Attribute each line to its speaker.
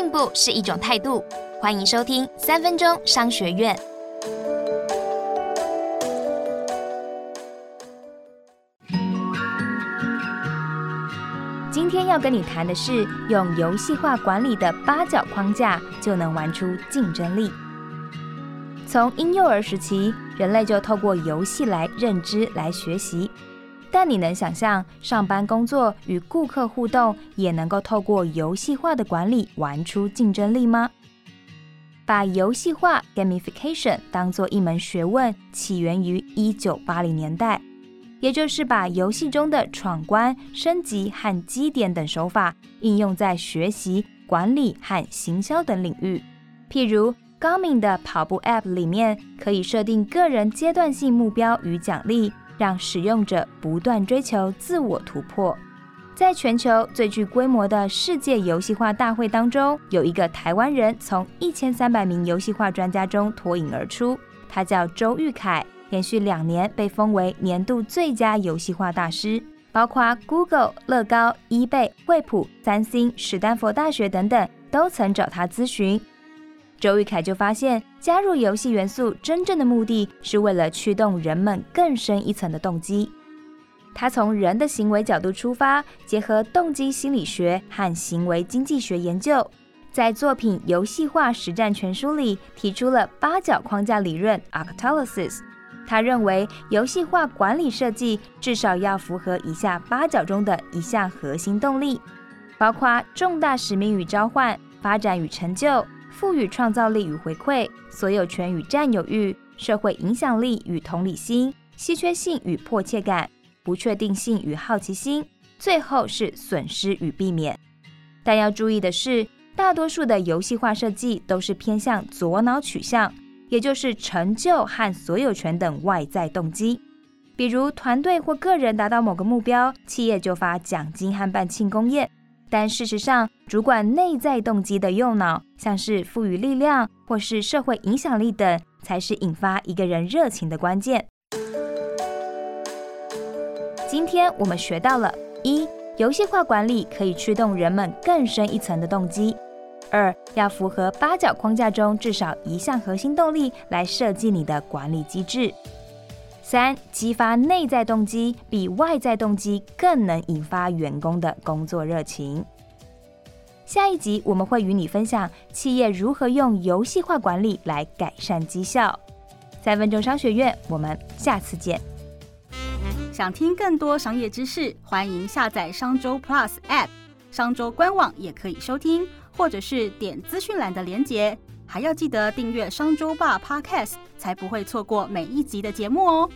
Speaker 1: 进步是一种态度。欢迎收听三分钟商学院。今天要跟你谈的是，用游戏化管理的八角框架就能玩出竞争力。从婴幼儿时期，人类就透过游戏来认知、来学习。但你能想象，上班工作与顾客互动也能够透过游戏化的管理玩出竞争力吗？把游戏化 （gamification） 当做一门学问，起源于一九八零年代，也就是把游戏中的闯关、升级和积点等手法应用在学习、管理和行销等领域。譬如高明的跑步 App 里面，可以设定个人阶段性目标与奖励。让使用者不断追求自我突破。在全球最具规模的世界游戏化大会当中，有一个台湾人从一千三百名游戏化专家中脱颖而出，他叫周玉凯，连续两年被封为年度最佳游戏化大师，包括 Google、乐高、eBay、惠普、三星、史丹佛大学等等，都曾找他咨询。周玉凯就发现，加入游戏元素真正的目的是为了驱动人们更深一层的动机。他从人的行为角度出发，结合动机心理学和行为经济学研究，在作品《游戏化实战全书》里提出了八角框架理论 （Octalysis）。他认为，游戏化管理设计至少要符合以下八角中的一项核心动力，包括重大使命与召唤、发展与成就。赋予创造力与回馈，所有权与占有欲，社会影响力与同理心，稀缺性与迫切感，不确定性与好奇心，最后是损失与避免。但要注意的是，大多数的游戏化设计都是偏向左脑取向，也就是成就和所有权等外在动机。比如团队或个人达到某个目标，企业就发奖金和办庆功宴。但事实上，主管内在动机的右脑，像是赋予力量或是社会影响力等，才是引发一个人热情的关键。今天我们学到了：一、游戏化管理可以驱动人们更深一层的动机；二、要符合八角框架中至少一项核心动力来设计你的管理机制。三、激发内在动机比外在动机更能引发员工的工作热情。下一集我们会与你分享企业如何用游戏化管理来改善绩效。三分钟商学院，我们下次见。
Speaker 2: 想听更多商业知识，欢迎下载商周 Plus App，商周官网也可以收听，或者是点资讯栏的连结。还要记得订阅商周霸 Podcast，才不会错过每一集的节目哦。